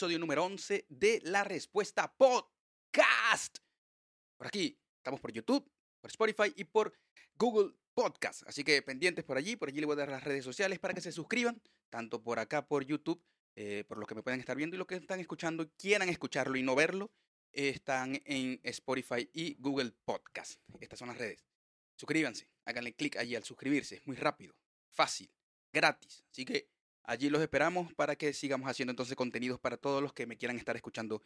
episodio número 11 de La Respuesta Podcast. Por aquí, estamos por YouTube, por Spotify y por Google Podcast. Así que pendientes por allí, por allí les voy a dar las redes sociales para que se suscriban, tanto por acá por YouTube, eh, por los que me pueden estar viendo y los que están escuchando quieran escucharlo y no verlo, están en Spotify y Google Podcast. Estas son las redes. Suscríbanse, háganle clic allí al suscribirse, es muy rápido, fácil, gratis. Así que allí los esperamos para que sigamos haciendo entonces contenidos para todos los que me quieran estar escuchando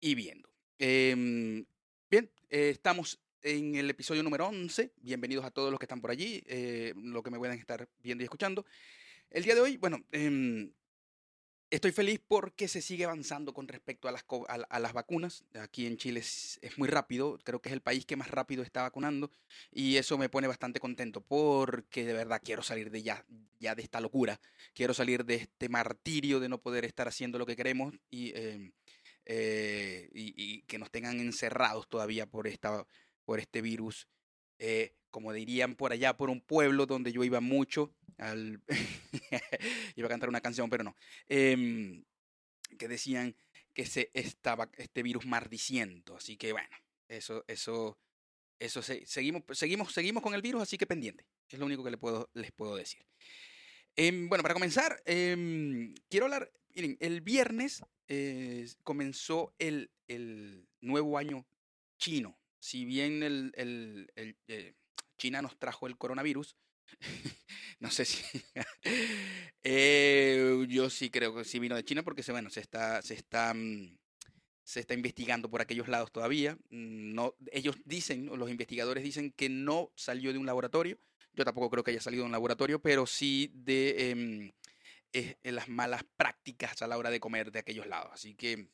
y viendo. Em, bien, eh, estamos en el episodio número 11. Bienvenidos a todos los que están por allí, eh, los que me puedan estar viendo y escuchando. El día de hoy, bueno, em, Estoy feliz porque se sigue avanzando con respecto a las, a, las vacunas. Aquí en Chile es, muy rápido, creo que es el país que más rápido está vacunando y eso me pone bastante contento porque de verdad quiero salir de ya, ya de esta locura, quiero salir de este martirio de no poder estar haciendo lo que queremos y, em, eh, y, que nos tengan encerrados todavía por, esta, por este virus. Eh, como dirían por allá, por un pueblo donde yo iba mucho, al iba a cantar una canción, pero no, em, que decían que se estaba este virus maldiciento, así que bueno, eso, eso, eso seguimos, seguimos, seguimos con el virus, así que pendiente, es lo único que les puedo, les puedo decir. Em, bueno, para comenzar, em, quiero hablar, miren, el viernes eh, comenzó el, el, nuevo año chino, si bien el, el, el eh, China nos trajo el coronavirus. no sé si. Eh, yo sí creo que sí vino de China porque bueno, se está. Se está mm, se está investigando por aquellos lados todavía. Mm, no, ellos dicen, los investigadores dicen que no salió de un laboratorio. Yo tampoco creo que haya salido de un laboratorio, pero sí de em, eh, las malas prácticas a la hora de comer de aquellos lados. Así que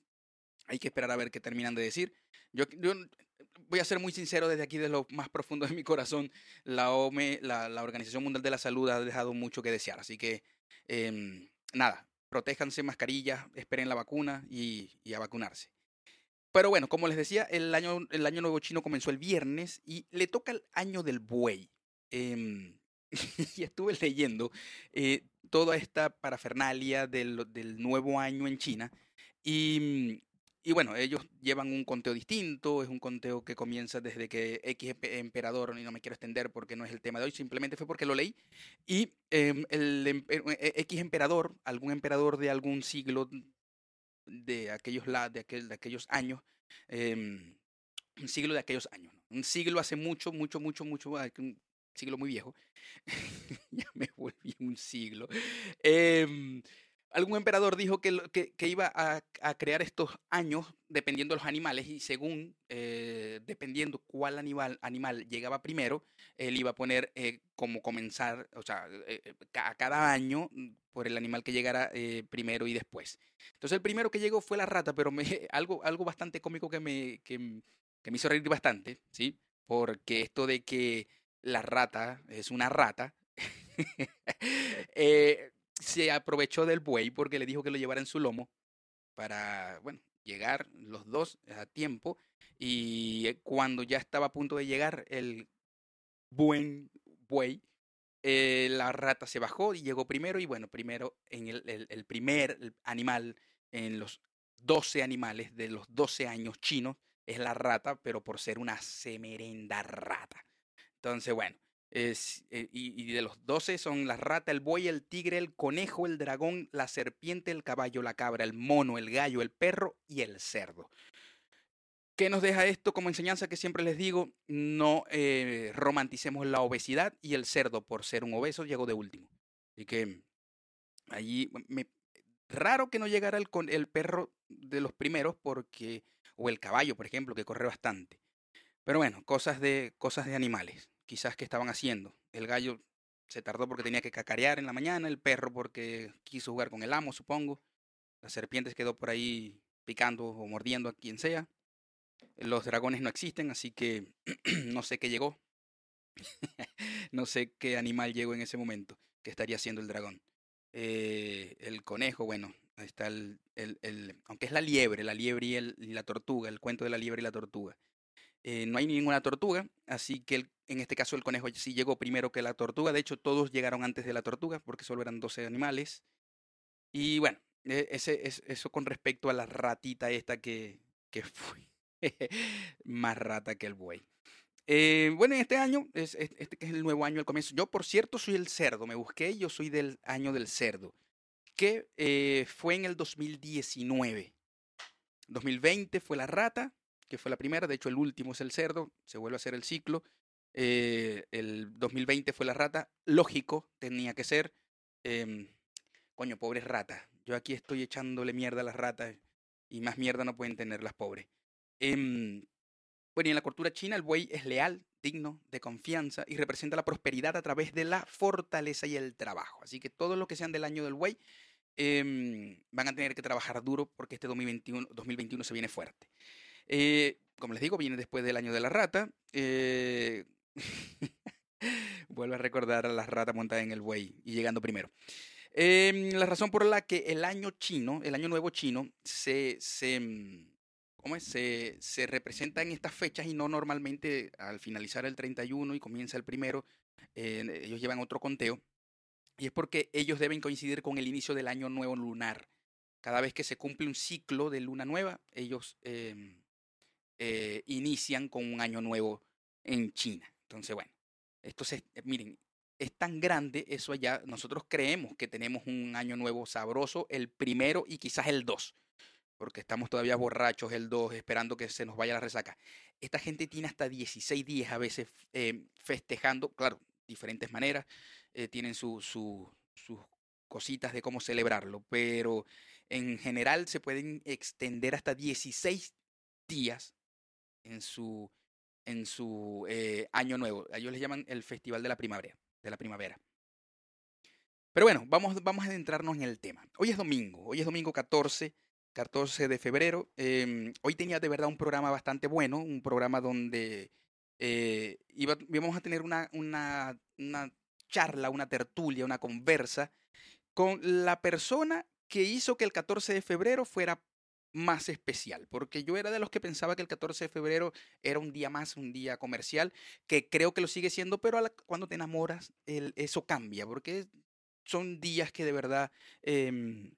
hay que esperar a ver qué terminan de decir. Yo voy a ser muy sincero desde aquí, de lo más profundo de mi corazón, la OME, la, la Organización Mundial de la Salud ha dejado mucho que desear. Así que, eh, nada, protéjanse, mascarillas, esperen la vacuna y, y, a vacunarse. Pero bueno, como les decía, el año, el año nuevo chino comenzó el viernes y le toca el año del buey. Eh, y estuve leyendo eh, toda esta parafernalia del, del nuevo año en China. Y y bueno, ellos llevan un conteo distinto, es un conteo que comienza desde que X emperador, y no me quiero extender porque no es el tema de hoy, simplemente fue porque lo leí, y em, el eh, eh, X emperador, algún emperador de algún siglo de aquellos, de aquel, de aquellos años, em, un siglo de aquellos años, un siglo hace mucho, mucho, mucho, mucho, un siglo muy viejo, ya me volví un siglo. Eh, algún emperador dijo que, que, iba a, crear estos años dependiendo de los animales y según, eh, dependiendo cuál animal, animal llegaba primero, él iba a poner eh, como comenzar, o sea, eh, a cada año mm, por el animal que llegara primero y después. Entonces el primero que llegó fue la rata, pero me, algo, algo bastante cómico que me, que, que me hizo reír bastante, ¿sí? Porque esto de que la rata es una rata, se aprovechó del buey porque le dijo que lo llevara en su lomo para, bueno, llegar los dos a tiempo. Y eh, cuando ya estaba a punto de llegar el buen buey, eh, la rata se bajó y llegó primero. Y bueno, primero en el, el, primer animal en los 12 animales de los 12 años chinos es la rata, pero por ser una semerenda rata. Entonces, bueno, eh, y, de los doce son la rata, el buey, el tigre, el conejo, el dragón, la serpiente, el caballo, la cabra, el mono, el gallo, el perro y el cerdo. ¿Qué nos deja esto como enseñanza que siempre les digo? No eh, romanticemos la obesidad y el cerdo por ser un obeso llegó de último. Así que allí me, raro que no llegara el, el perro de los primeros porque o el caballo, por ejemplo, que corre bastante. Pero bueno, cosas de cosas de animales quizás que estaban haciendo. El gallo se tardó porque tenía que cacarear en la mañana, el perro porque quiso jugar con el amo, supongo. Las serpientes quedó por ahí picando o mordiendo a quien sea. Los dragones no existen, así que no sé qué llegó. no sé qué animal llegó en ese momento que estaría haciendo el dragón. Eh, el conejo, bueno, ahí está el, el, aunque es la liebre, la liebre y la tortuga, el cuento de la liebre y la tortuga. Eh, no hay ninguna tortuga, así que en este caso el conejo sí llegó primero que la tortuga. De hecho, todos llegaron antes de la tortuga porque solo eran 12 animales. Y bueno, e, ese, es, eso con respecto a la ratita esta que, que fue más rata que el buey. Eh, bueno, en este año, es, este que es el nuevo año, el comienzo. Yo, por cierto, soy el cerdo. Me busqué, yo soy del año del cerdo, que eh, fue en el 2019. 2020 fue la rata, que fue la primera. De hecho, el último es el cerdo. Se vuelve a hacer el ciclo. Eh, el 2020 fue la rata. Lógico, tenía que ser. Em, coño, pobres ratas. Yo aquí estoy echándole mierda a las ratas y más mierda no pueden tener las pobres. Em, bueno, y en la cultura china el buey es leal, digno, de confianza y representa la prosperidad a través de la fortaleza y el trabajo. Así que todos los que sean del año del buey em, van a tener que trabajar duro porque este 2021, 2021 se viene fuerte. Eh, como les digo, viene después del año de la rata. Eh, vuelvo a recordar a la rata montada en el buey y llegando primero. Em, la razón por la que el año chino, el año nuevo chino, se, se, mm, se, se representa en estas fechas y no normalmente al finalizar el 31 y comienza el primero, eh, ellos llevan otro conteo. Y es porque ellos deben coincidir con el inicio del año nuevo lunar. Cada vez que se cumple un ciclo de luna nueva, ellos em, eh, inician con un año nuevo en China. Entonces, bueno, esto se, miren, es tan grande eso allá, nosotros creemos que tenemos un año nuevo sabroso, el primero y quizás el dos porque estamos todavía borrachos el 2, esperando que se nos vaya la resaca. Esta gente tiene hasta 16 días a veces eh, festejando, claro, diferentes maneras, eh, tienen sus cositas de cómo celebrarlo, pero en general se pueden extender hasta 16 días en su, en su eh, año nuevo. ellos les llaman el Festival de la Primavera. De la primavera. Pero bueno, vamos, vamos a adentrarnos en el tema. Hoy es domingo, hoy es domingo 14 14 de febrero. Em, hoy tenía de verdad un programa bastante bueno, un programa donde eh, íbamos a tener una, una, una charla, una tertulia, una conversa con la persona que hizo que el 14 de febrero fuera más especial, porque yo era de los que pensaba que el 14 de febrero era un día más, un día comercial, que creo que lo sigue siendo, pero cuando te enamoras, eso cambia, porque son días que de verdad em,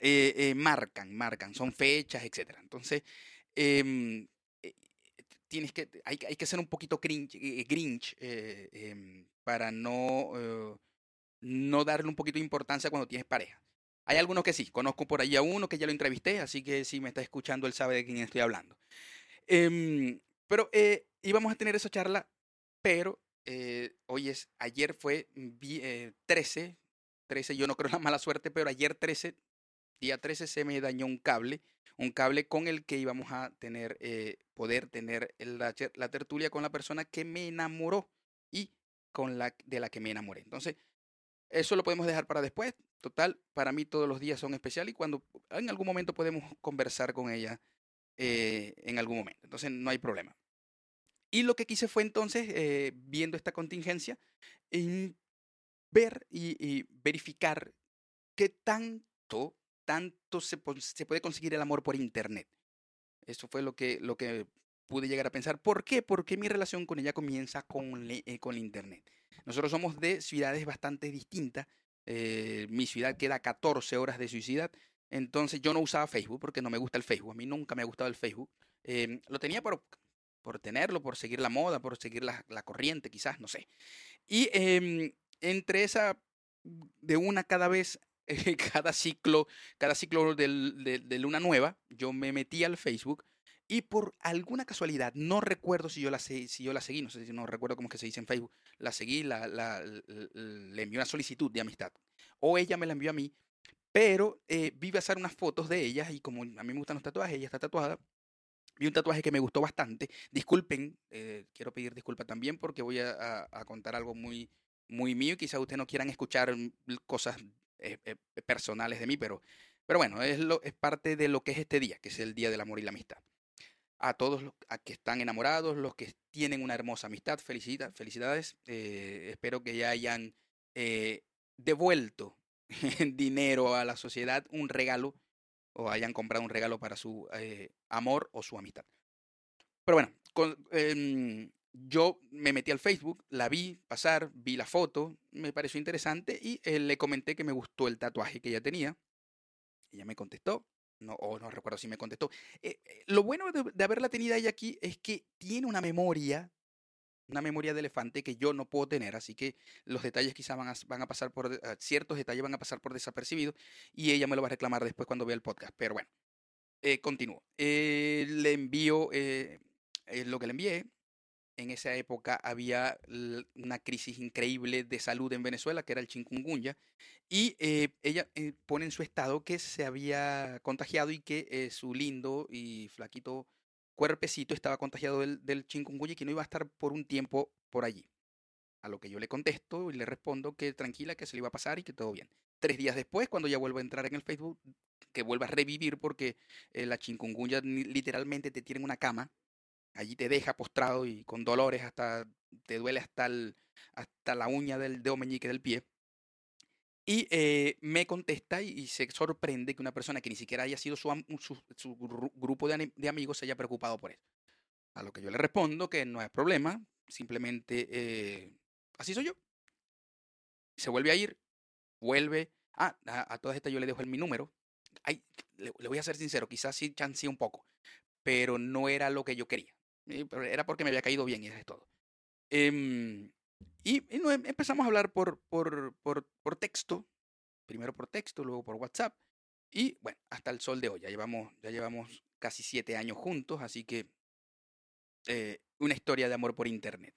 eh, eh, marcan, marcan, son fechas, etc. Entonces, em, eh, tienes que, hay, hay, que ser un poquito cringe, grinch em, para no, no darle un poquito de importancia cuando tienes pareja. Hay algunos que sí, conozco por ahí a uno que ya lo entrevisté, así que si me está escuchando, él sabe de quién estoy hablando. Em, pero íbamos a tener esa charla, pero hoy es, ayer fue 13, 13, yo no creo la mala suerte, pero ayer 13 día 13 se me dañó un cable, un cable con el que íbamos a tener, eh, poder tener la, la, tertulia con la persona que me enamoró y con la de la que me enamoré. Entonces, eso lo podemos dejar para después. Total, para mí todos los días son especiales y cuando en algún momento podemos conversar con ella eh, en algún momento. Entonces, no hay problema. Y lo que quise fue entonces, eh, viendo esta contingencia, ver y, verificar qué tanto tanto se, puede conseguir el amor por Internet. Eso fue lo que, lo que pude llegar a pensar. ¿Por qué? Porque mi relación con ella comienza con, eh, con Internet. Nosotros somos de ciudades bastante distintas. Eh, mi ciudad queda 14 horas de su ciudad. Entonces yo no usaba Facebook porque no me gusta el Facebook. A mí nunca me ha gustado el Facebook. Em, lo tenía por, por tenerlo, por seguir la moda, por seguir la, la corriente, quizás, no sé. Y em, entre esa, de una cada vez cada ciclo, cada ciclo de, luna nueva, yo me metí al Facebook y por alguna casualidad, no recuerdo si yo la, si yo la seguí, no sé si no recuerdo cómo es que se dice en Facebook, la seguí, la, la, le envié una solicitud de amistad. O ella me la envió a mí, pero eh, vi pasar unas fotos de ella y como a mí me gustan los tatuajes, ella está tatuada. Vi un tatuaje que me gustó bastante. Disculpen, eh, quiero pedir disculpas también porque voy a, a, contar algo muy, muy mío. Quizás ustedes no quieran escuchar mm, cosas eh, eh, personales de mí, pero, pero bueno, es, lo, es parte de lo que es este día, que es el Día del Amor y la Amistad. A todos los a que están enamorados, los que tienen una hermosa amistad, felicidades. felicidades. Eh, espero que ya hayan devuelto dinero a la sociedad, un regalo, o hayan comprado un regalo para su amor o su amistad. Pero bueno, em, yo me metí al Facebook, la vi pasar, vi la foto, me pareció interesante y eh, le comenté que me gustó el tatuaje que ella tenía. Ella me contestó, no, o no recuerdo si me contestó. Eh, eh, lo bueno de, haberla tenido ella aquí es que tiene una memoria una memoria de elefante que yo no puedo tener, así que los detalles quizás van a, van a pasar por, eh, ciertos detalles van a pasar por desapercibidos y ella me lo va a reclamar después cuando vea el podcast. Pero bueno, eh, continúo. Eh, le envío lo que le envié. En esa época había una crisis increíble de salud en Venezuela, que era el chikungunya, y ella pone en su estado que se había contagiado y que su lindo y flaquito cuerpecito estaba contagiado del, del y que no iba a estar por un tiempo por allí. A lo que yo le contesto y le respondo que tranquila, que se le iba a pasar y que todo bien. Tres días después, cuando ya vuelvo a entrar en el Facebook, que vuelva a revivir porque eh, la chikungunya literalmente te tiene en una cama, allí te deja postrado y con dolores hasta te duele hasta, el, hasta la uña del dedo meñique del pie. Y eh, me contesta y, se sorprende que una persona que ni siquiera haya sido su, su, grupo de, amigos se haya preocupado por eso. A lo que yo le respondo que no hay problema, simplemente eh, así soy yo. Se vuelve a ir, vuelve. Ah, a, todas estas yo le dejo el, mi número. Ay, le, voy a ser sincero, quizás sí chancé un poco, pero no era lo que yo quería. Era porque me había caído bien y eso es todo. Eh, y, em, empezamos a hablar por, por, por, por, texto, primero por texto, luego por WhatsApp. Y bueno, hasta el sol de hoy, ya llevamos, ya llevamos casi siete años juntos, así que eh, una historia de amor por Internet.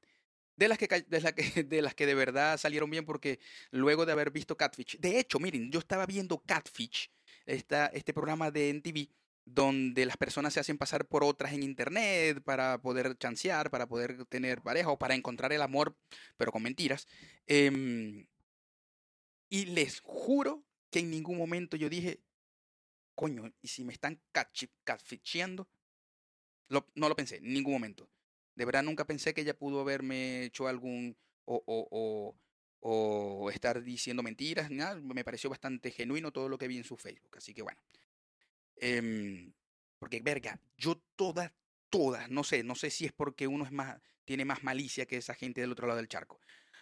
De las, que, de, la que, de las que de verdad salieron bien porque luego de haber visto Catfish, de hecho, miren, yo estaba viendo Catfish, esta, este programa de NTV, donde las personas se hacen pasar por otras en internet para poder chancear, para poder tener pareja o para encontrar el amor, pero con mentiras. Em, y les juro que en ningún momento yo dije, coño, ¿y si me están catficheando? no lo pensé, en ningún momento. De verdad nunca pensé que ella pudo haberme hecho algún o, o, o, o estar diciendo mentiras. Nada. Me pareció bastante genuino todo lo que vi en su Facebook. Así que bueno. Eh, porque, verga, yo todas, todas, no sé, no sé si es porque uno es más, tiene más malicia que esa gente del otro lado del charco,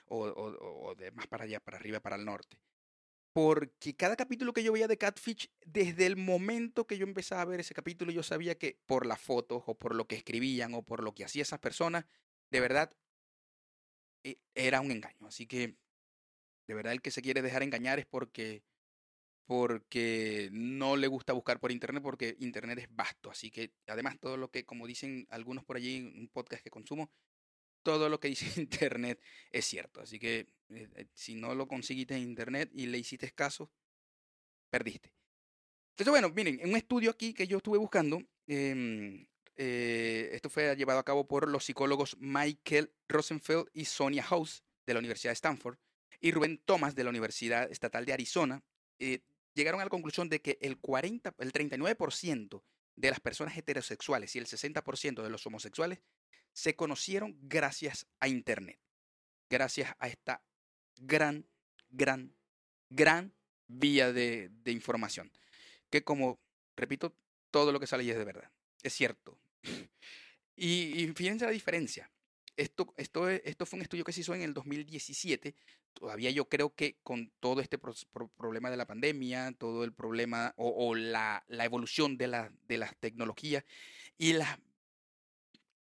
o, o, o de más para allá, para arriba, para el norte. Porque cada capítulo que yo veía de Catfish, desde el momento que yo empezaba a ver ese capítulo, yo sabía que por las fotos, o por lo que escribían, o por lo que hacían esas personas, de verdad, e, era un engaño. Así que, de verdad, el que se quiere dejar engañar es porque porque no le gusta buscar por internet porque internet es vasto. Así que además todo lo que, como dicen algunos por allí en un podcast que consumo, todo lo que dice internet es cierto. Así que eh, eh, si no lo conseguiste en internet y le hiciste caso, perdiste. Entonces, bueno, miren, en un estudio aquí que yo estuve buscando, eh, eh, esto fue llevado a cabo por los psicólogos Michael Rosenfeld y Sonia House de la Universidad de Stanford y Rubén Thomas de la Universidad Estatal de Arizona. Llegaron a la conclusión de que el, 40, el 39% de las personas heterosexuales y el 60% de los homosexuales se conocieron gracias a Internet, gracias a esta gran, gran, gran vía de, información. Que como, repito, todo lo que sale es de verdad. Es cierto. Y fíjense la diferencia. Esto, esto, esto fue un estudio que se hizo en el 2017 todavía yo creo que con todo este problema de la pandemia, todo el problema o, la, la, evolución de la, de las tecnologías y la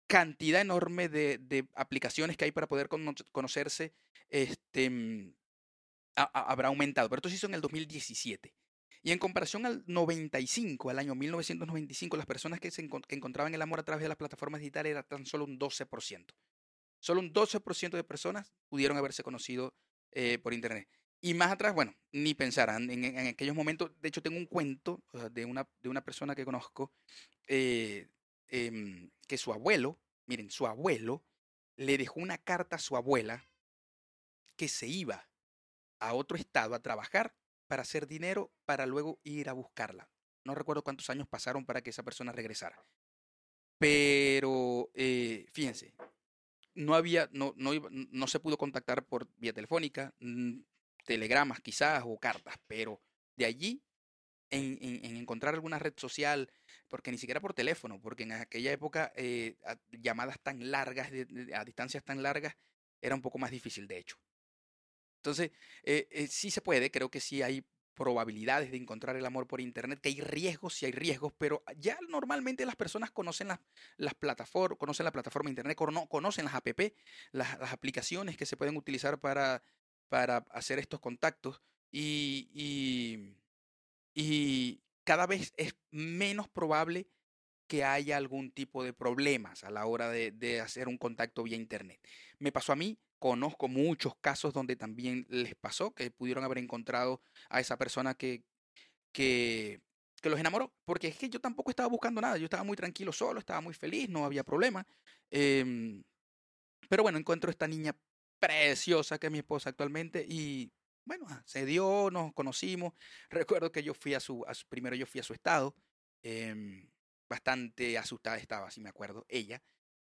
cantidad enorme de, de aplicaciones que hay para poder conocerse, este, mm, habrá aumentado. Pero esto se hizo en el 2017. Y en comparación al 95, al año 1995, las personas que, se que encontraban el amor a través de las plataformas digitales era tan solo un 12%. Solo un 12% de personas pudieron haberse conocido eh, por internet. Y más atrás, bueno, ni pensarán. En, aquellos momentos, de hecho, tengo un cuento de, una, de una persona que conozco eh, em, que su abuelo, miren, su abuelo le dejó una carta a su abuela que se iba a otro estado a trabajar para hacer dinero para luego ir a buscarla. No recuerdo cuántos años pasaron para que esa persona regresara. Pero eh, fíjense, no había, no, no, no se pudo contactar por vía telefónica, mm, telegramas quizás o cartas, pero de allí en, en, encontrar alguna red social, porque ni siquiera por teléfono, porque en aquella época eh, llamadas tan largas, a distancias tan largas, era un poco más difícil, de hecho. Entonces, eh, eh, sí se puede, creo que sí hay probabilidades de encontrar el amor por Internet, que hay riesgos, sí hay riesgos, pero ya normalmente las personas conocen las, las plataformas, conocen la plataforma de Internet, conocen las app, las, aplicaciones que se pueden utilizar para, para hacer estos contactos y, y, y cada vez es menos probable que haya algún tipo de problemas a la hora de, de hacer un contacto vía Internet. Me pasó a mí, Conozco muchos casos donde también les pasó que pudieron haber encontrado a esa persona que, que, que los enamoró. Porque es que yo tampoco estaba buscando nada. Yo estaba muy tranquilo solo, estaba muy feliz, no había problema. Em, pero bueno, encuentro esta niña preciosa que es mi esposa actualmente y bueno, se dio, nos conocimos. Recuerdo que yo fui a su, primero yo fui a su estado, em, bastante asustada estaba, si me acuerdo, ella.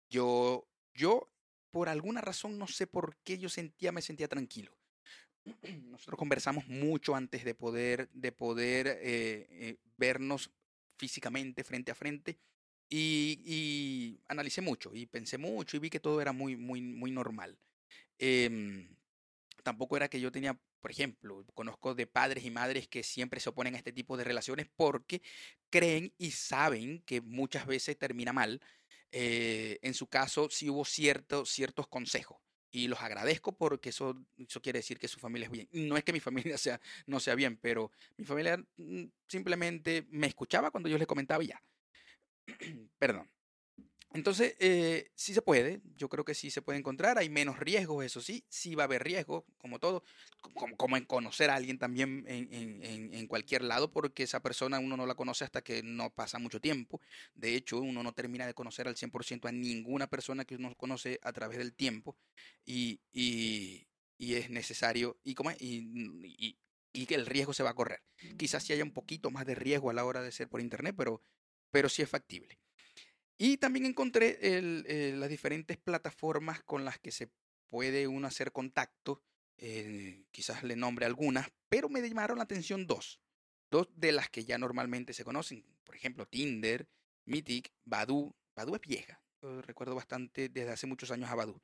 Yo, yo por alguna razón, no sé por qué yo sentía, me sentía tranquilo. Nosotros conversamos mucho antes de poder, de poder eh, eh, vernos físicamente frente a frente y, analicé mucho y pensé mucho y vi que todo era muy, muy, muy normal. Eh, tampoco era que yo tenía, por ejemplo, conozco de padres y madres que siempre se oponen a este tipo de relaciones porque creen y saben que muchas veces termina mal eh, en su caso sí hubo ciertos consejos. Y los agradezco porque eso, eso quiere decir que su familia es bien. No es que mi familia sea, no sea bien, pero mi familia mm, simplemente me escuchaba cuando yo les comentaba ya. Perdón. Entonces, eh, sí se puede, yo creo que sí se puede encontrar, hay menos riesgos, eso sí, sí va a haber riesgos, como todo, como, en conocer a alguien también en, cualquier lado, porque esa persona uno no la conoce hasta que no pasa mucho tiempo. De hecho, uno no termina de conocer al 100% a ninguna persona que uno conoce a través del tiempo y, y, y es necesario, y, como, y, y que el riesgo se va a correr. Quizás sí haya un poquito más de riesgo a la hora de ser por internet, pero, pero sí es factible. Y también encontré eh, las diferentes plataformas con las que se puede uno hacer contacto. Eh, quizás le nombre algunas, pero me llamaron la atención dos. Dos de las que ya normalmente se conocen. Por ejemplo, Tinder, Mythic, Badu. Badu es vieja. Recuerdo bastante desde hace muchos años a Badu.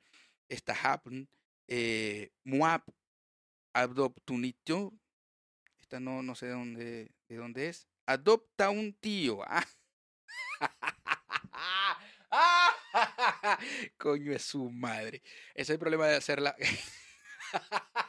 Está Happen, eh, Adoptunito. Esta no, no sé de dónde, de dónde es. Adopta un tío. Coño es su madre. Ese es el problema de hacerla.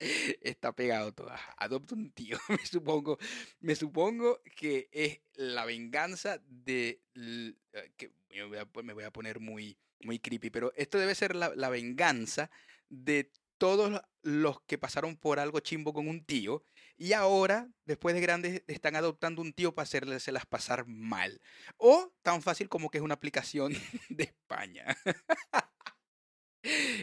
Está pegado toda. Adopta un tío. Me supongo, me supongo que es la venganza de. Eh, que me voy a, poner muy, muy creepy, pero esto debe ser la, la venganza de todos los que pasaron por algo chimbo con un tío y ahora, después de grandes, están adoptando un tío para hacérselas pasar mal. O tan fácil como que es una aplicación de España.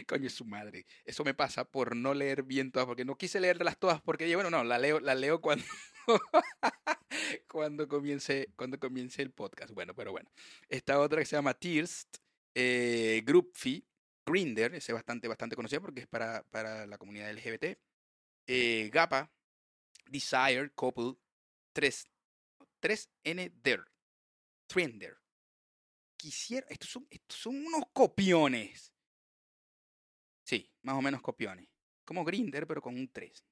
Coño, su madre. Eso me pasa por no leer bien todas, porque no quise leerlas todas, porque bueno, no, la leo, la leo cuando, cuando, comience, cuando comience el podcast. Bueno, pero bueno. Esta otra que se llama Tears, eh, Group Fee, Grinder, es bastante, bastante conocido porque es para, para la comunidad LGBT. Eh, Gapa, Desire, Couple, 3, 3N Der, Trender. Quisiera, estos son, estos son unos copiones. Sí, más o menos copiones. Como Grinder, pero con un 3.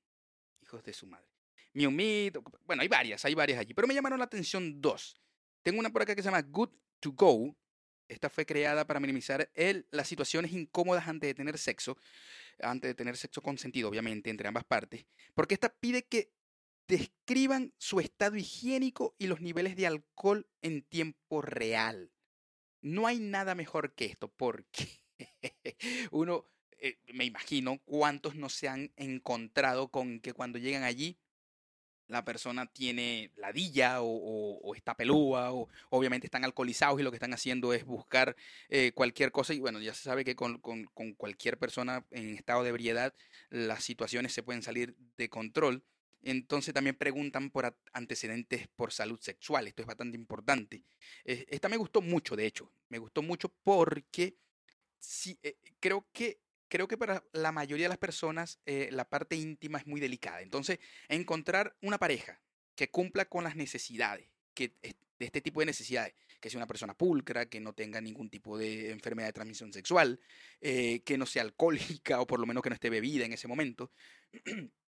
Hijos de su madre. Mew bueno, hay varias, hay varias allí. Pero me llamaron la atención dos. Tengo una por acá que se llama Good to Go. Esta fue creada para minimizar el, las situaciones incómodas antes de tener sexo, antes de tener sexo consentido, obviamente, entre ambas partes, porque esta pide que describan su estado higiénico y los niveles de alcohol en tiempo real. No hay nada mejor que esto, porque uno, eh, me imagino cuántos no se han encontrado con que cuando llegan allí la persona tiene ladilla o, está pelúa o obviamente están alcoholizados y lo que están haciendo es buscar eh, cualquier cosa y bueno, ya se sabe que con, con cualquier persona en estado de ebriedad las situaciones se pueden salir de control entonces también preguntan por antecedentes por salud sexual. Esto es bastante importante. esta me gustó mucho, de hecho. Me gustó mucho porque sí, eh, creo que creo que para la mayoría de las personas eh, la parte íntima es muy delicada. Entonces, encontrar una pareja que cumpla con las necesidades, que de este tipo de necesidades, que sea una persona pulcra, que no tenga ningún tipo de enfermedad de transmisión sexual, eh, que no sea alcohólica o por lo menos que no esté bebida en ese momento,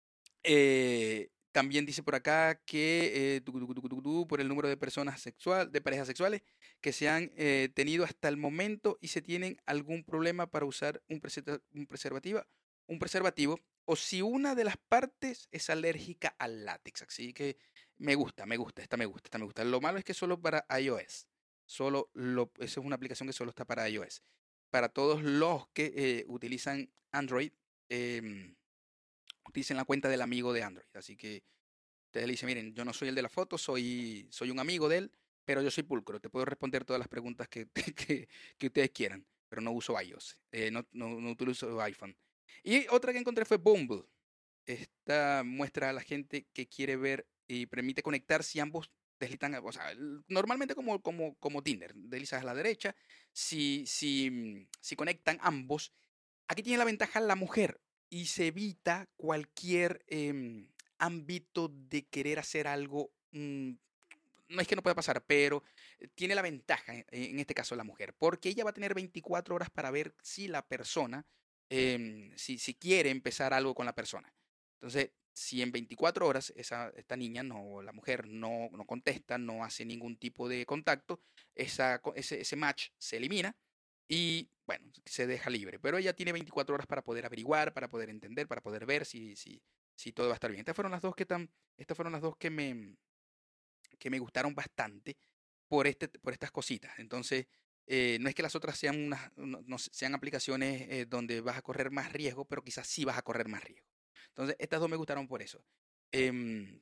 Eh, también dice por acá que eh, por el número de personas sexual, de parejas sexuales que se han eh, tenido hasta el momento y se tienen algún problema para usar un, preservativa, un preservativo o si una de las partes es alérgica al látex. Así que me gusta, me gusta, esta me gusta, esta me gusta. Lo malo es que solo para iOS. Solo lo, esa es una aplicación que solo está para iOS. Para todos los que eh, utilizan Android, eh, utilicen la cuenta del amigo de Android. Así que usted le dice, miren, yo no soy el de la foto, soy, soy un amigo de él, pero yo soy pulcro. Te puedo responder todas las preguntas que, que, ustedes quieran, pero no uso iOS, eh, no, no, no utilizo iPhone. Y otra que encontré fue Bumble. Esta muestra a la gente que quiere ver y permite conectar si ambos deslizan, o sea, normalmente como, como, como Tinder, deslizas a la derecha, si, si, si conectan ambos, aquí tiene la ventaja la mujer y se evita cualquier em, ámbito de querer hacer algo, mm, no es que no pueda pasar, pero tiene la ventaja, en este caso la mujer, porque ella va a tener 24 horas para ver si la persona, em, si, si quiere empezar algo con la persona. Entonces, si en 24 horas esa, esta niña, no, la mujer, no, no contesta, no hace ningún tipo de contacto, esa, ese, ese match se elimina y bueno, se deja libre. Pero ella tiene 24 horas para poder averiguar, para poder entender, para poder ver si, si, si todo va a estar bien. Estas fueron las dos que, tan, estas fueron las dos que, me, que me gustaron bastante por, este, por estas cositas. Entonces, eh, no es que las otras sean, unas, no, sean aplicaciones eh, donde vas a correr más riesgo, pero quizás sí vas a correr más riesgo. Entonces, estas dos me gustaron por eso. Eh,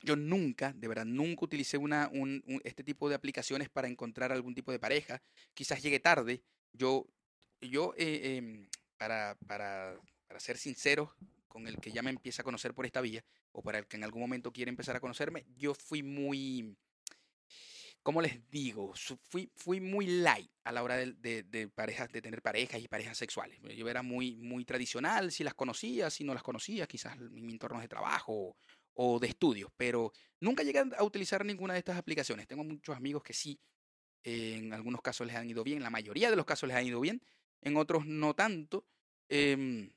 yo nunca, de verdad, nunca utilicé una, un, este tipo de aplicaciones para encontrar algún tipo de pareja. Quizás llegue tarde. Yo, yo eh, eh, para, para, para ser sincero, con el que ya me empieza a conocer por esta vía, o para el que en algún momento quiere empezar a conocerme, yo fui muy, ¿cómo les digo? Fui, fui muy light a la hora de, de, de, parejas, de tener parejas y parejas sexuales. Yo era muy, muy tradicional, si las conocía, si no las conocía, quizás en mi entorno de trabajo o, de estudios, pero nunca llegué a utilizar ninguna de estas aplicaciones. Tengo muchos amigos que sí, en algunos casos les han ido bien, en la mayoría de los casos les han ido bien, en otros no tanto, eh,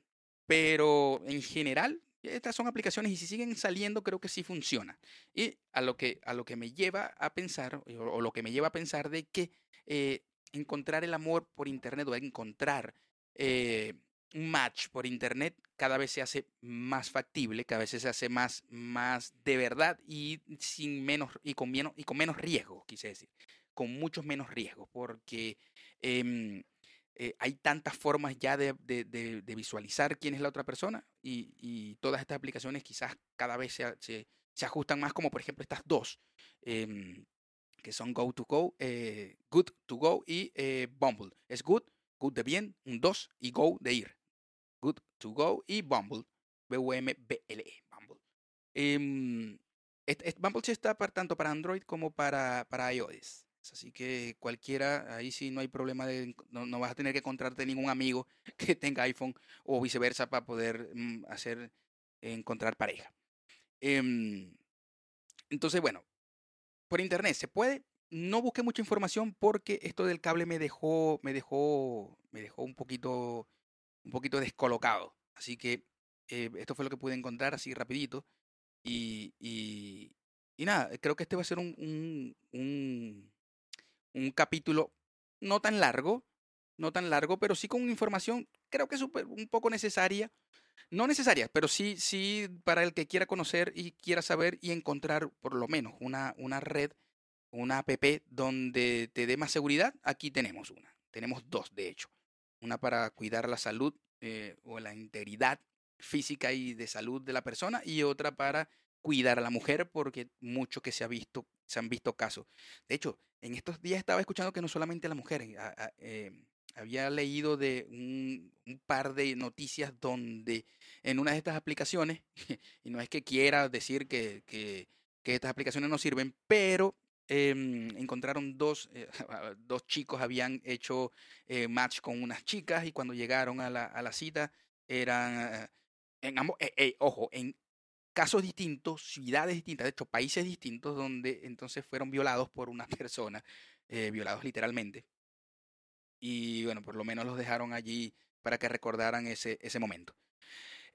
pero en general estas son aplicaciones y si siguen saliendo creo que sí funciona. Y a lo que, a lo que me lleva a pensar, o, lo que me lleva a pensar de que eh, encontrar el amor por Internet o encontrar eh, match por Internet cada vez se hace más factible, cada vez se hace más, más de verdad y, sin menos, y, con menos, y con menos riesgo, quise decir, con muchos menos riesgos, porque... Eh, eh, hay tantas formas ya de, de, de, visualizar quién es la otra persona y, y todas estas aplicaciones quizás cada vez se, se, se, ajustan más, como por ejemplo estas dos, eh, que son Go to Go, eh, Good to Go y eh, Bumble. Es Good, Good de bien, un 2 y Go de ir. To Go y Bumble, B-U-M-B-L-E, Bumble. Eh, Bumble sí está tanto para Android como para, para iOS. Así que cualquiera, ahí sí no hay problema de, no, vas a tener que encontrarte ningún amigo que tenga iPhone o viceversa para poder mm, hacer, encontrar pareja. Em, entonces, bueno, por internet se puede. No busqué mucha información porque esto del cable me dejó, me dejó, me dejó un poquito, un poquito descolocado. Así que eh, esto fue lo que pude encontrar así rapidito. Y, y, nada, creo que este va a ser un, un, un un capítulo no tan largo, no tan largo, pero sí con información, creo que super, un poco necesaria. No necesaria, pero sí, sí para el que quiera conocer y quiera saber y encontrar por lo menos una, una red, una app donde te dé más seguridad. Aquí tenemos una. Tenemos dos, de hecho. Una para cuidar la salud eh, o la integridad física y de salud de la persona y otra para cuidar a la mujer porque mucho que se ha visto, se han visto casos. De hecho, en estos días estaba escuchando que no solamente la mujer, eh, había leído de un, par de noticias donde en una de estas aplicaciones, y no es que quiera decir que, que, estas aplicaciones no sirven, pero em, encontraron dos, eh, dos chicos habían hecho eh, match con unas chicas y cuando llegaron a la, a la cita eran, en ambos, ojo, en casos distintos, ciudades distintas, de hecho países distintos, donde entonces fueron violados por una persona, eh, violados literalmente. Y bueno, por lo menos los dejaron allí para que recordaran ese, ese momento.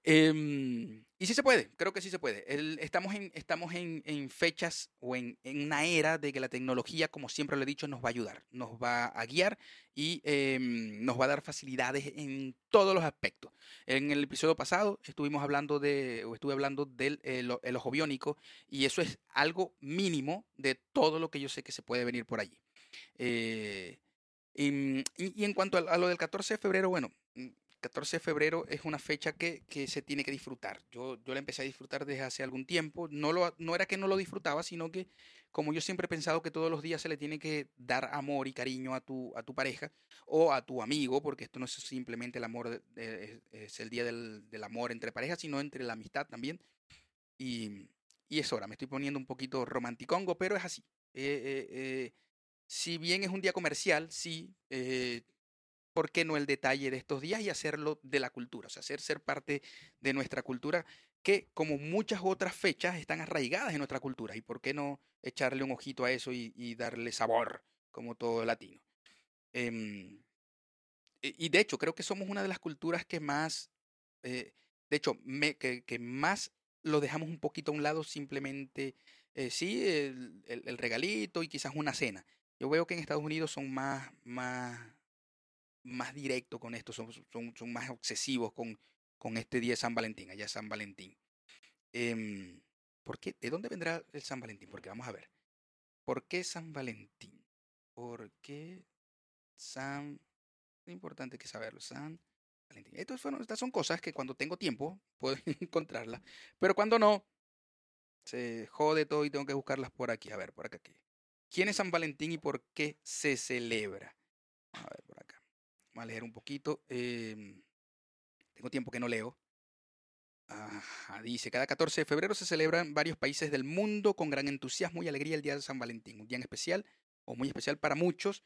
Em, y sí se puede, creo que sí se puede. estamos en, estamos en, fechas o en, en, una era de que la tecnología, como siempre lo he dicho, nos va a ayudar, nos va a guiar y em, nos va a dar facilidades en todos los aspectos. En el episodio pasado estuvimos hablando de, o estuve hablando del el, ojo biónico y eso es algo mínimo de todo lo que yo sé que se puede venir por allí. Eh, y, y, en cuanto a lo del 14 de febrero, bueno, 14 de febrero es una fecha que, se tiene que disfrutar. Yo, yo la empecé a disfrutar desde hace algún tiempo. No, lo, no era que no lo disfrutaba, sino que como yo siempre he pensado que todos los días se le tiene que dar amor y cariño a tu, a tu pareja o a tu amigo, porque esto no es simplemente el amor, es el día del, amor entre parejas, sino entre la amistad también. Y, y es hora, me estoy poniendo un poquito romanticongo, pero es así. Eh, eh, eh, si bien es un día comercial, sí, ¿por qué no el detalle de estos días y hacerlo de la cultura? O sea, hacer ser parte de nuestra cultura, que como muchas otras fechas están arraigadas en nuestra cultura. ¿Y por qué no echarle un ojito a eso y, darle sabor, como todo latino? Em, y de hecho, creo que somos una de las culturas que más, eh, de hecho, que, más lo dejamos un poquito a un lado, simplemente, eh, sí, el, el, regalito y quizás una cena. Yo veo que en Estados Unidos son más, más, más directos con esto, son, son, son, más obsesivos con, con este día de San Valentín, allá San Valentín. Eh, ¿por qué? ¿De dónde vendrá el San Valentín? Porque vamos a ver. ¿Por qué San Valentín? ¿Por qué San... Es importante que saberlo, San Valentín. Estas, estas son cosas que cuando tengo tiempo puedo encontrarlas, pero cuando no, se jode todo y tengo que buscarlas por aquí. A ver, por acá. ¿Quién es San Valentín y por qué se celebra? A ver, a leer un poquito. Em, tengo tiempo que no leo. dice, cada 14 de febrero se celebra en varios países del mundo con gran entusiasmo y alegría el Día de San Valentín, un día especial o muy especial para muchos,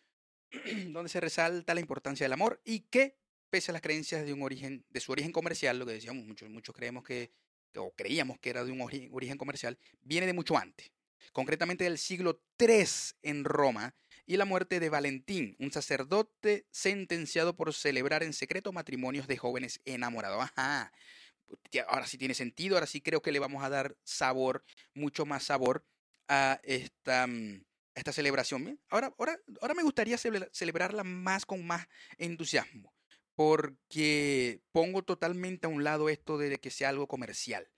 donde se resalta la importancia del amor y que, pese a las creencias de un origen, de su origen comercial, lo que decíamos, muchos, muchos creemos que, o creíamos que era de un origen comercial, viene de mucho antes, concretamente del siglo III en Roma, y la muerte de Valentín, un sacerdote sentenciado por celebrar en secreto matrimonios de jóvenes enamorados. Ajá, ahora sí tiene sentido, ahora sí creo que le vamos a dar sabor, mucho más sabor a esta, mm, esta celebración. Ahora, ahora, ahora me gustaría celebrarla más con más entusiasmo, porque pongo totalmente a un lado esto de que sea algo comercial.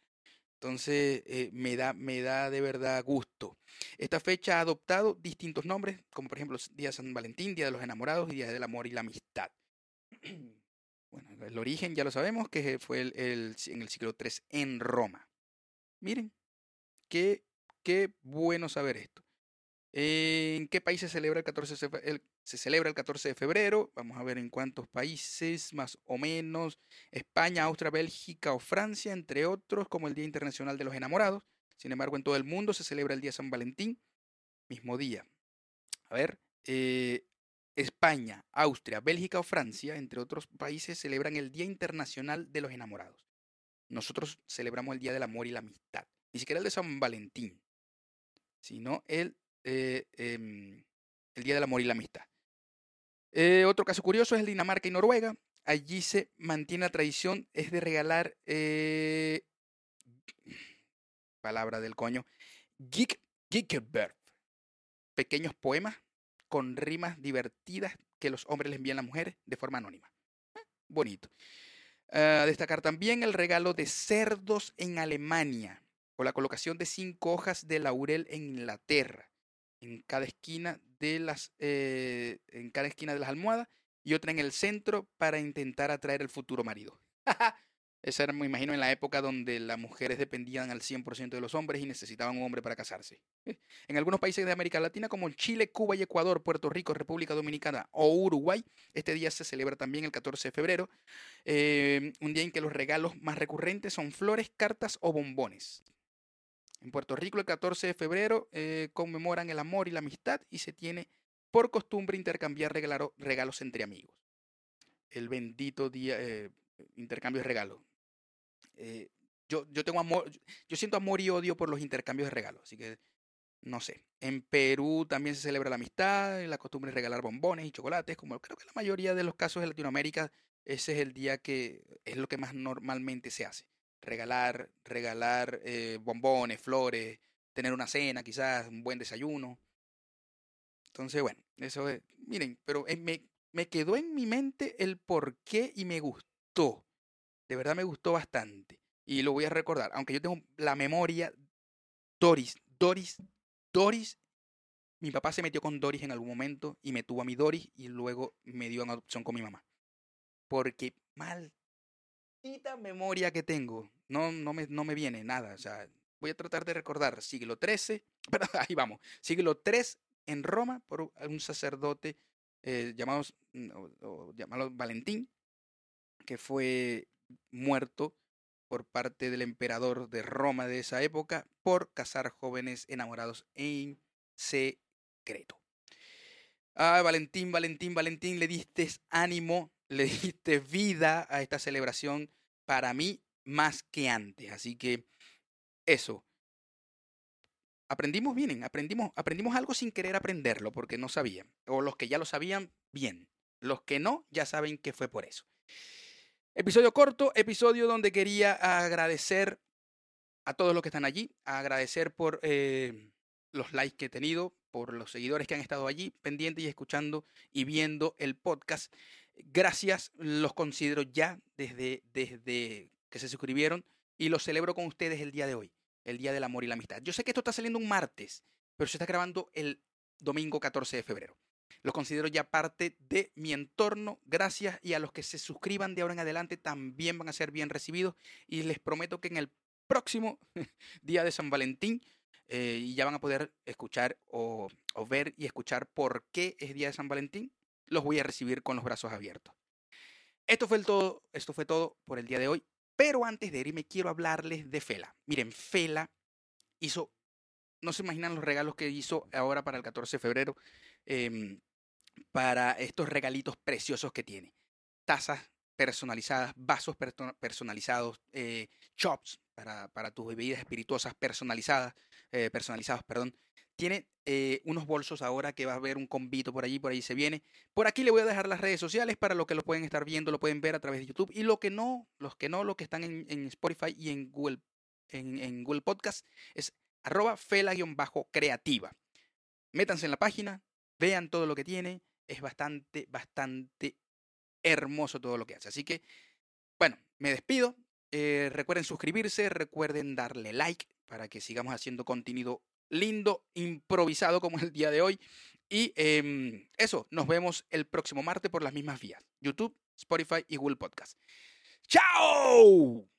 Entonces eh, me, da, me da de verdad gusto. Esta fecha ha adoptado distintos nombres, como por ejemplo Día San Valentín, Día de los Enamorados y Día del Amor y la Amistad. Bueno, el origen ya lo sabemos, que fue el, en el siglo III en Roma. Miren, qué, qué bueno saber esto. ¿En qué país se celebra el 14 de, se celebra el 14 de febrero? Vamos a ver en cuántos países, más o menos. España, Austria, Bélgica o Francia, entre otros, como el Día Internacional de los Enamorados. Sin embargo, en todo el mundo se celebra el Día San Valentín, mismo día. A ver, eh, España, Austria, Bélgica o Francia, entre otros países, celebran el Día Internacional de los Enamorados. Nosotros celebramos el Día del Amor y la Amistad. Ni siquiera el de San Valentín, sino el eh, em, el Día del Amor y la Amistad. Eh, otro caso curioso es Dinamarca y Noruega. Allí se mantiene la tradición, es de regalar, eh, palabra del coño, Geek, pequeños poemas con rimas divertidas que los hombres les envían a las mujeres de forma anónima. bonito. A destacar también el regalo de cerdos en Alemania o la colocación de cinco hojas de laurel en Inglaterra en cada esquina de las, eh, en cada esquina de las almohadas y otra en el centro para intentar atraer al futuro marido. Esa era, me imagino, en la época donde las mujeres dependían al 100% de los hombres y necesitaban un hombre para casarse. En algunos países de América Latina, como Chile, Cuba y Ecuador, Puerto Rico, República Dominicana o Uruguay, este día se celebra también el 14 de febrero, eh, un día en que los regalos más recurrentes son flores, cartas o bombones. En Puerto Rico el 14 de febrero eh, conmemoran el amor y la amistad y se tiene por costumbre intercambiar regalos entre amigos. El bendito día, eh, intercambio de regalos. Eh, yo, yo tengo amor, yo siento amor y odio por los intercambios de regalos, así que no sé. En Perú también se celebra la amistad, la costumbre de regalar bombones y chocolates, como creo que la mayoría de los casos de Latinoamérica ese es el día que es lo que más normalmente se hace. Regalar, regalar eh, bombones, flores, tener una cena, quizás un buen desayuno. Entonces, bueno, eso es, miren, pero eh, me, me quedó en mi mente el por qué y me gustó. De verdad me gustó bastante. Y lo voy a recordar, aunque yo tengo la memoria, Doris, Doris, Doris, mi papá se metió con Doris en algún momento y me tuvo a mi Doris y luego me dio en adopción con mi mamá. Porque memoria que tengo, no, no, me, no me viene nada. O sea, voy a tratar de recordar siglo XIII, ahí vamos, siglo III en Roma por un sacerdote eh, llamado, mm, llamado Valentín, que fue muerto por parte del emperador de Roma de esa época por casar jóvenes enamorados en secreto. Ah, Valentín, Valentín, Valentín, le diste ánimo, le diste vida a esta celebración para mí más que antes. Así que eso. Aprendimos bien, aprendimos, aprendimos algo sin querer aprenderlo porque no sabían. O los que ya lo sabían, bien. Los que no, ya saben que fue por eso. Episodio corto, episodio donde quería agradecer a todos los que están allí, agradecer por eh, los likes que he tenido, por los seguidores que han estado allí pendientes y escuchando y viendo el podcast. Gracias, los considero ya desde, desde que se suscribieron y los celebro con ustedes el día de hoy, el Día del Amor y la Amistad. Yo sé que esto está saliendo un martes, pero se está grabando el domingo 14 de febrero. Los considero ya parte de mi entorno. Gracias y a los que se suscriban de ahora en adelante también van a ser bien recibidos y les prometo que en el próximo día de San Valentín eh, ya van a poder escuchar o, o ver y escuchar por qué es día de San Valentín. Los voy a recibir con los brazos abiertos. Esto fue, todo, esto fue todo por el día de hoy. Pero antes de irme, quiero hablarles de Fela. Miren, Fela hizo, no se imaginan los regalos que hizo ahora para el 14 de febrero. Em, para estos regalitos preciosos que tiene. Tazas personalizadas, vasos personalizados, eh, chops para, para, tus bebidas espirituosas personalizadas, eh, personalizados, perdón. Tiene eh, unos bolsos ahora que va a haber un convito por allí, por ahí se viene. Por aquí le voy a dejar las redes sociales para los que lo pueden estar viendo, lo pueden ver a través de YouTube. Y lo que no, los que no, los que están en, Spotify y en Google, en Google Podcast, es arroba fela-creativa. Métanse en la página, vean todo lo que tiene, es bastante, bastante hermoso todo lo que hace. Así que, bueno, me despido. Eh, recuerden suscribirse, recuerden darle like para que sigamos haciendo contenido lindo, improvisado como el día de hoy. Y em, eso, nos vemos el próximo martes por las mismas vías. YouTube, Spotify y Google Podcast. ¡Chao!